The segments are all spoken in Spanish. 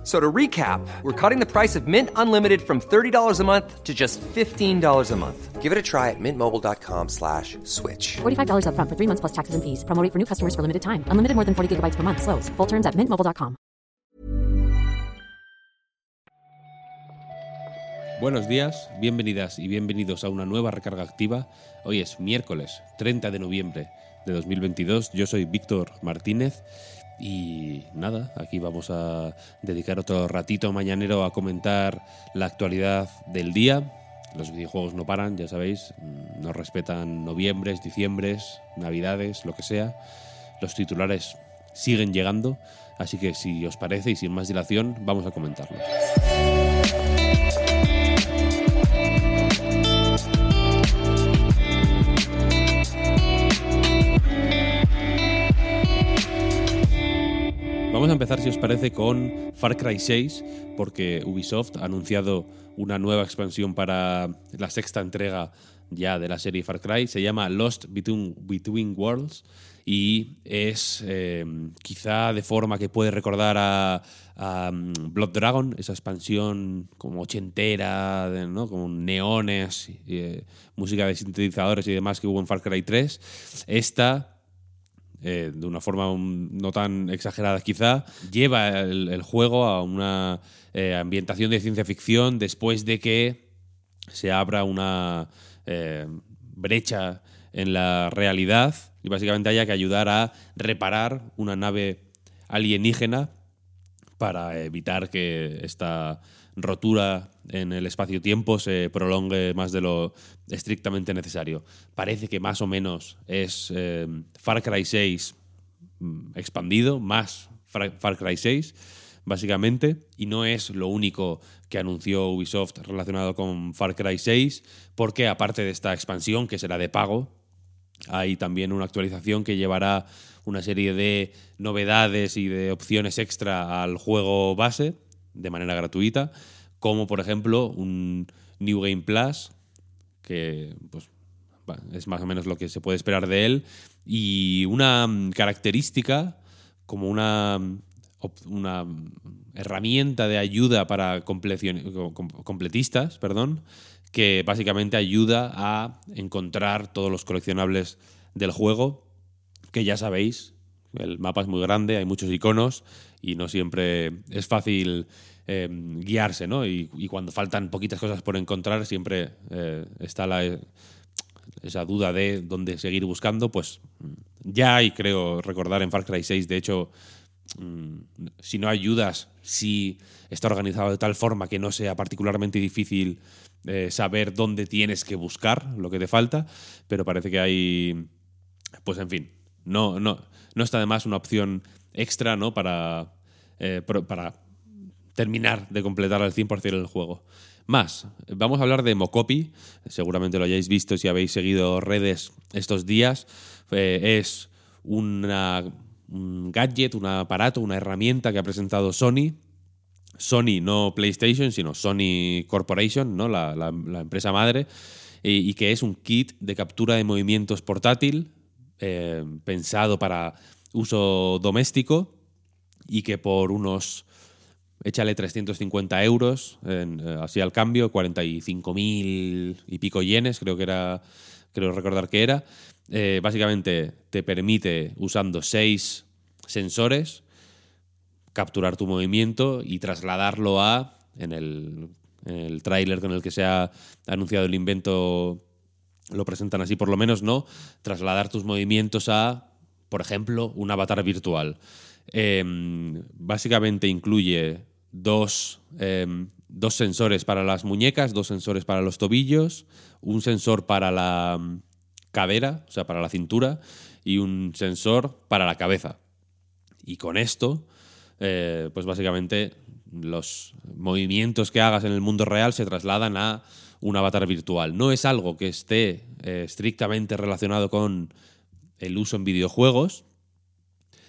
F- So to recap, we're cutting the price of Mint Unlimited from $30 a month to just $15 a month. Give it a try at mintmobile.com slash switch. $45 upfront for three months plus taxes and fees. Promo rate for new customers for limited time. Unlimited more than 40 gigabytes per month. Slows. Full terms at mintmobile.com. Buenos días, bienvenidas y bienvenidos a una nueva recarga activa. Hoy es miércoles 30 de noviembre de 2022. Yo soy Víctor Martínez y nada, aquí vamos a dedicar otro ratito mañanero a comentar la actualidad del día. Los videojuegos no paran, ya sabéis, mm, no respetan noviembres, diciembres, navidades, lo que sea. Los titulares siguen llegando, así que si os parece y sin más dilación, vamos a comentarlo. Vamos a empezar, si os parece, con Far Cry 6, porque Ubisoft ha anunciado una nueva expansión para la sexta entrega ya de la serie Far Cry. Se llama Lost Between, Worlds y es eh, quizá de forma que puede recordar a, um, Blood Dragon, esa expansión como ochentera, ¿no? con neones, eh, música de sintetizadores y demás que hubo en Far Cry 3. Esta eh, de una forma no tan exagerada quizá, lleva el, el juego a una eh, ambientación de ciencia ficción después de que se abra una eh, brecha en la realidad y básicamente haya que ayudar a reparar una nave alienígena para evitar que esta rotura en el espacio-tiempo se prolongue más de lo estrictamente necesario. Parece que más o menos es eh, Far Cry 6 mm, expandido, más Far Far Cry 6, básicamente, y no es lo único que anunció Ubisoft relacionado con Far Cry 6, porque aparte de esta expansión, que será de pago, hay también una actualización que llevará una serie de novedades y de opciones extra al juego base de manera gratuita, como por ejemplo un New Game Plus, que pues, es más o menos lo que se puede esperar de él, y una característica como una, una herramienta de ayuda para completistas, perdón, que básicamente ayuda a encontrar todos los coleccionables del juego, que ya sabéis, el mapa es muy grande, hay muchos iconos y no siempre es fácil eh, guiarse, ¿no? Y, y cuando faltan poquitas cosas por encontrar, siempre eh, está la, esa duda de dónde seguir buscando, pues mm, ya hay, creo, recordar en Far Cry 6, de hecho, mm, si no ayudas, si está organizado de tal forma que no sea particularmente difícil eh, saber dónde tienes que buscar lo que te falta, pero parece que hay, pues en fin, no, no, no está de más una opción extra ¿no? para, eh, para terminar de completar al 100% el juego. Más, vamos a hablar de Mocopi, seguramente lo hayáis visto si habéis seguido redes estos días. Eh, es un gadget, un aparato, una herramienta que ha presentado Sony. Sony, no PlayStation, sino Sony Corporation, ¿no? la, empresa madre, y, y que es un kit de captura de movimientos portátil eh, pensado para uso doméstico y que por unos échale 350 euros, eh, así al cambio, 45.000 y pico yenes, creo que era, creo recordar que era. Eh, básicamente te permite, usando seis sensores, capturar tu movimiento y trasladarlo a, en el, en el tráiler con el que se ha anunciado el invento, lo presentan así por lo menos, ¿no? Trasladar tus movimientos a, por ejemplo, un avatar virtual. Eh, básicamente incluye dos, eh, dos sensores para las muñecas, dos sensores para los tobillos, un sensor para la mm, cadera, o sea, para la cintura, y un sensor para la cabeza. Y con esto, eh, pues básicamente los movimientos que hagas en el mundo real se trasladan a un avatar virtual. No es algo que esté eh, estrictamente relacionado con el uso en videojuegos,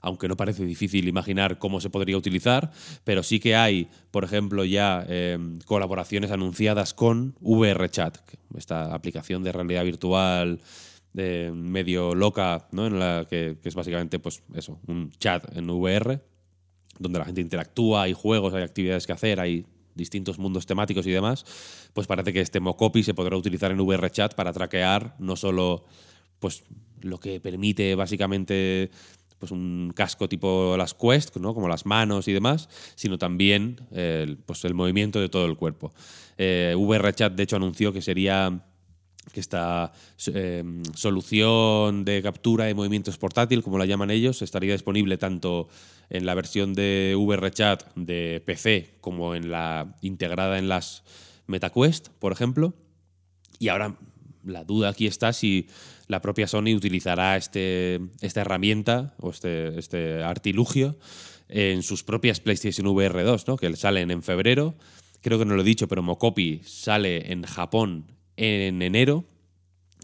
aunque no parece difícil imaginar cómo se podría utilizar, pero sí que hay, por ejemplo, ya eh, colaboraciones anunciadas con VRChat, esta aplicación de realidad virtual medio loca, ¿no? En la que, que es básicamente, pues eso, un chat en VR, donde la gente interactúa, hay juegos, hay actividades que hacer, hay distintos mundos temáticos y demás, pues parece que este Mocopi se podrá utilizar en VRChat para traquear no solo pues lo que permite básicamente pues un casco tipo las Quest, ¿no? como las manos y demás, sino también el, pues el movimiento de todo el cuerpo. Eh, VRChat, de hecho, anunció que sería que esta eh, solución de captura de movimientos portátil, como la llaman ellos, estaría disponible tanto en la versión de VRChat de PC como en la integrada en las MetaQuest, por ejemplo. Y ahora la duda aquí está si la propia Sony utilizará este, esta herramienta o este, este artilugio en sus propias PlayStation VR 2, ¿no? que salen en febrero. Creo que no lo he dicho, pero Mocopi sale en Japón en enero.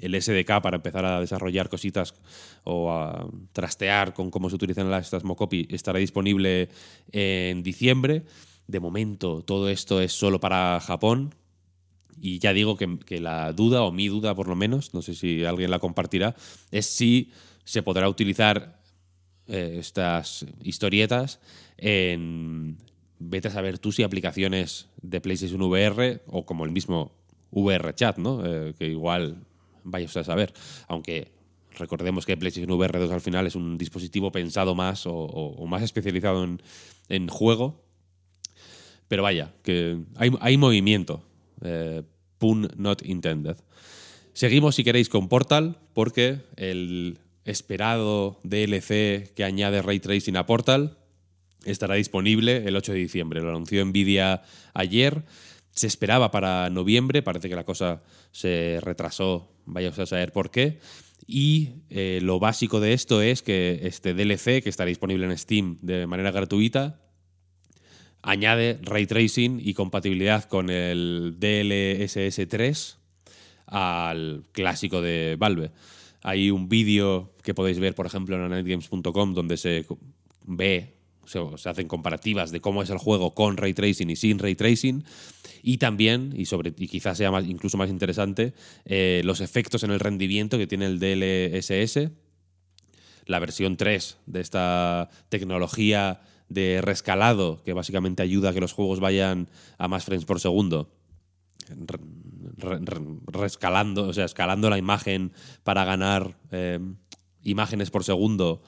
El SDK para empezar a desarrollar cositas o a trastear con cómo se utilizan las, estas Mocopi estará disponible en diciembre. De momento, todo esto es solo para Japón. Y ya digo que, la duda, o mi duda por lo menos, no sé si alguien la compartirá, es si se podrá utilizar eh, estas historietas en, vete a saber tú si aplicaciones de PlayStation VR o como el mismo VR Chat, ¿no? Eh, que igual vayas a saber. Aunque recordemos que PlayStation VR 2 al final es un dispositivo pensado más o, más especializado en, juego. Pero vaya, que hay, movimiento. Eh, pun not intended. Seguimos, si queréis, con Portal, porque el esperado DLC que añade Ray Tracing a Portal estará disponible el 8 de diciembre. Lo anunció Nvidia ayer se esperaba para noviembre, parece que la cosa se retrasó, vaya a saber por qué. Y eh, lo básico de esto es que este DLC, que estará disponible en Steam de manera gratuita, añade ray tracing y compatibilidad con el DLSS 3 al clásico de Valve. Hay un vídeo que podéis ver, por ejemplo, en anetgames.com donde se ve se, hacen comparativas de cómo es el juego con ray tracing y sin ray tracing. Y también, y, sobre, y quizás sea incluso más interesante, eh, los efectos en el rendimiento que tiene el DLSS, la versión 3 de esta tecnología de rescalado que básicamente ayuda a que los juegos vayan a más frames por segundo. rescalando, o sea, escalando la imagen para ganar eh, imágenes por segundo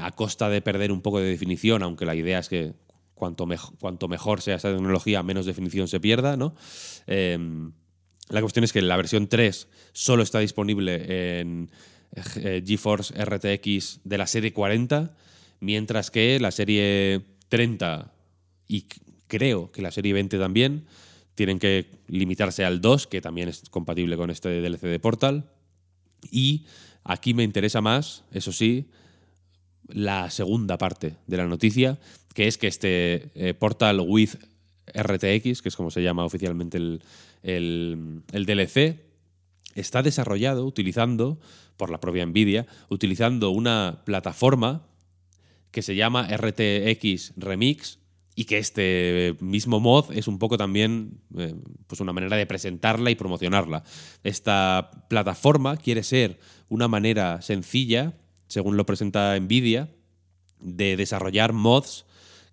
a costa de perder un poco de definición, aunque la idea es que cuanto, cuanto mejor sea esa tecnología, menos definición se pierda, ¿no? Em, la cuestión es que la versión 3 solo está disponible en eh, GeForce RTX de la serie 40, mientras que la serie 30 y creo que la serie 20 también tienen que limitarse al 2, que también es compatible con este DLC de Portal. Y aquí me interesa más, eso sí, la segunda parte de la noticia, que es que este eh, Portal with RTX, que es como se llama oficialmente el, el, DLC, está desarrollado utilizando, por la propia Nvidia, utilizando una plataforma que se llama RTX Remix y que este mismo mod es un poco también eh, pues una manera de presentarla y promocionarla. Esta plataforma quiere ser una manera sencilla según lo presenta Nvidia, de desarrollar mods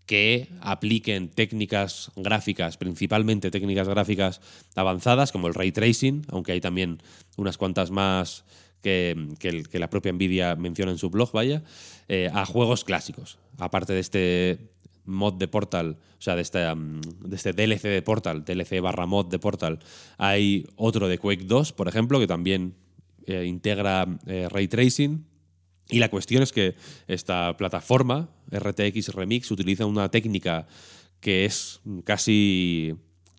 que apliquen técnicas gráficas, principalmente técnicas gráficas avanzadas, como el ray tracing, aunque hay también unas cuantas más que, la propia Nvidia menciona en su blog, vaya, eh, a juegos clásicos. Aparte de este mod de Portal, o sea, de este, de este DLC de Portal, DLC barra mod de Portal, hay otro de Quake 2, por ejemplo, que también eh, integra eh, ray tracing y la cuestión es que esta plataforma, RTX Remix, utiliza una técnica que es casi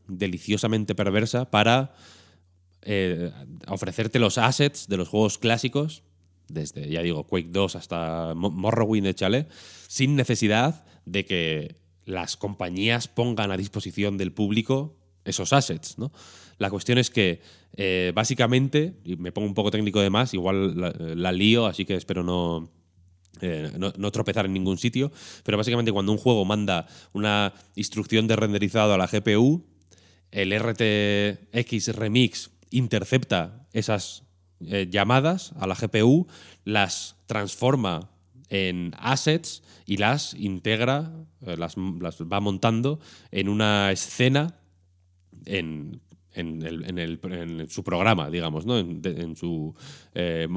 deliciosamente perversa para eh, ofrecerte los assets de los juegos clásicos, desde, ya digo, Quake 2 hasta Morrowind, échale, sin necesidad de que las compañías pongan a disposición del público esos assets. La cuestión es que, eh, básicamente, y me pongo un poco técnico de más, igual la, lío, así que espero no, eh, no, no tropezar en ningún sitio, pero básicamente cuando un juego manda una instrucción de renderizado a la GPU, el RTX Remix intercepta esas eh, llamadas a la GPU, las transforma en assets y las integra, eh, las, va montando en una escena en, en, el- su programa, digamos, ¿no? en, su, eh,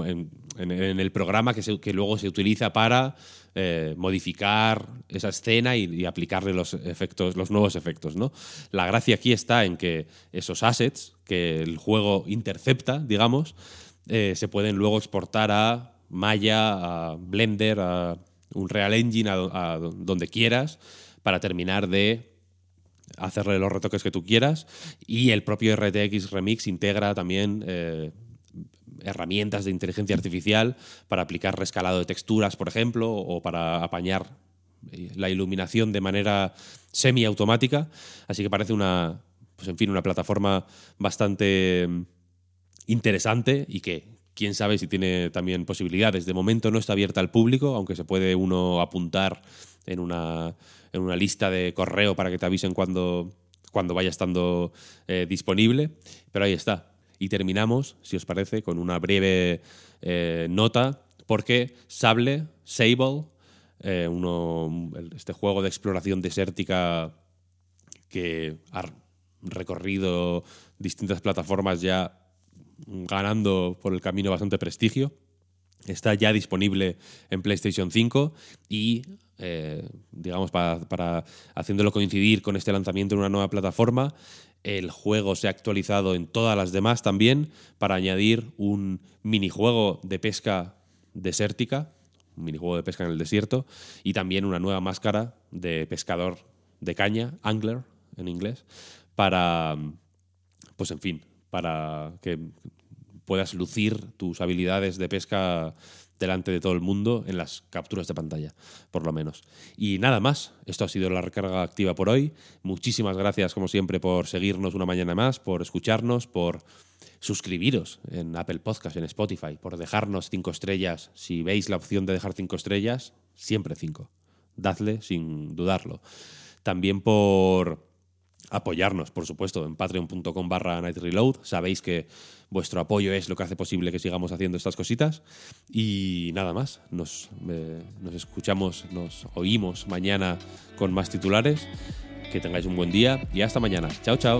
en, el programa que, luego se utiliza para modificar esa escena y, y aplicarle los efectos, los nuevos efectos. ¿no? La gracia aquí está en que esos assets que el juego intercepta, digamos, eh, se pueden luego exportar a Maya, a Blender, a Unreal Engine, a, a donde quieras, para terminar de hacerle los retoques que tú quieras. Y el propio RTX Remix integra también eh, herramientas de inteligencia artificial para aplicar rescalado de texturas, por ejemplo, o para apañar eh, la iluminación de manera semiautomática. Así que parece una, pues en fin, una plataforma bastante mm, interesante y que quién sabe si tiene también posibilidades. De momento no está abierta al público, aunque se puede uno apuntar en una, en una lista de correo para que te avisen cuando, cuando vaya estando eh, disponible. Pero ahí está. Y terminamos, si os parece, con una breve eh, nota, porque Sable, Sable, eh, uno, este juego de exploración desértica que recorrido distintas plataformas ya ganando por el camino bastante prestigio. Está ya disponible en PlayStation 5 y, eh, digamos, para, para haciéndolo coincidir con este lanzamiento en una nueva plataforma, el juego se ha actualizado en todas las demás también para añadir un minijuego de pesca desértica, un minijuego de pesca en el desierto, y también una nueva máscara de pescador de caña, angler en inglés, para, pues en fin, para que puedas lucir tus habilidades de pesca delante de todo el mundo en las capturas de pantalla, por lo menos. Y nada más, esto ha sido la recarga activa por hoy. Muchísimas gracias, como siempre, por seguirnos una mañana más, por escucharnos, por suscribiros en Apple Podcast, en Spotify, por dejarnos cinco estrellas. Si veis la opción de dejar cinco estrellas, siempre cinco. Dadle sin dudarlo. También por apoyarnos, por supuesto, en patreon.com barra nightreload. Sabéis que vuestro apoyo es lo que hace posible que sigamos haciendo estas cositas. Y nada más, nos, eh, nos escuchamos, nos oímos mañana con más titulares. Que tengáis un buen día y hasta mañana. Chao, chao.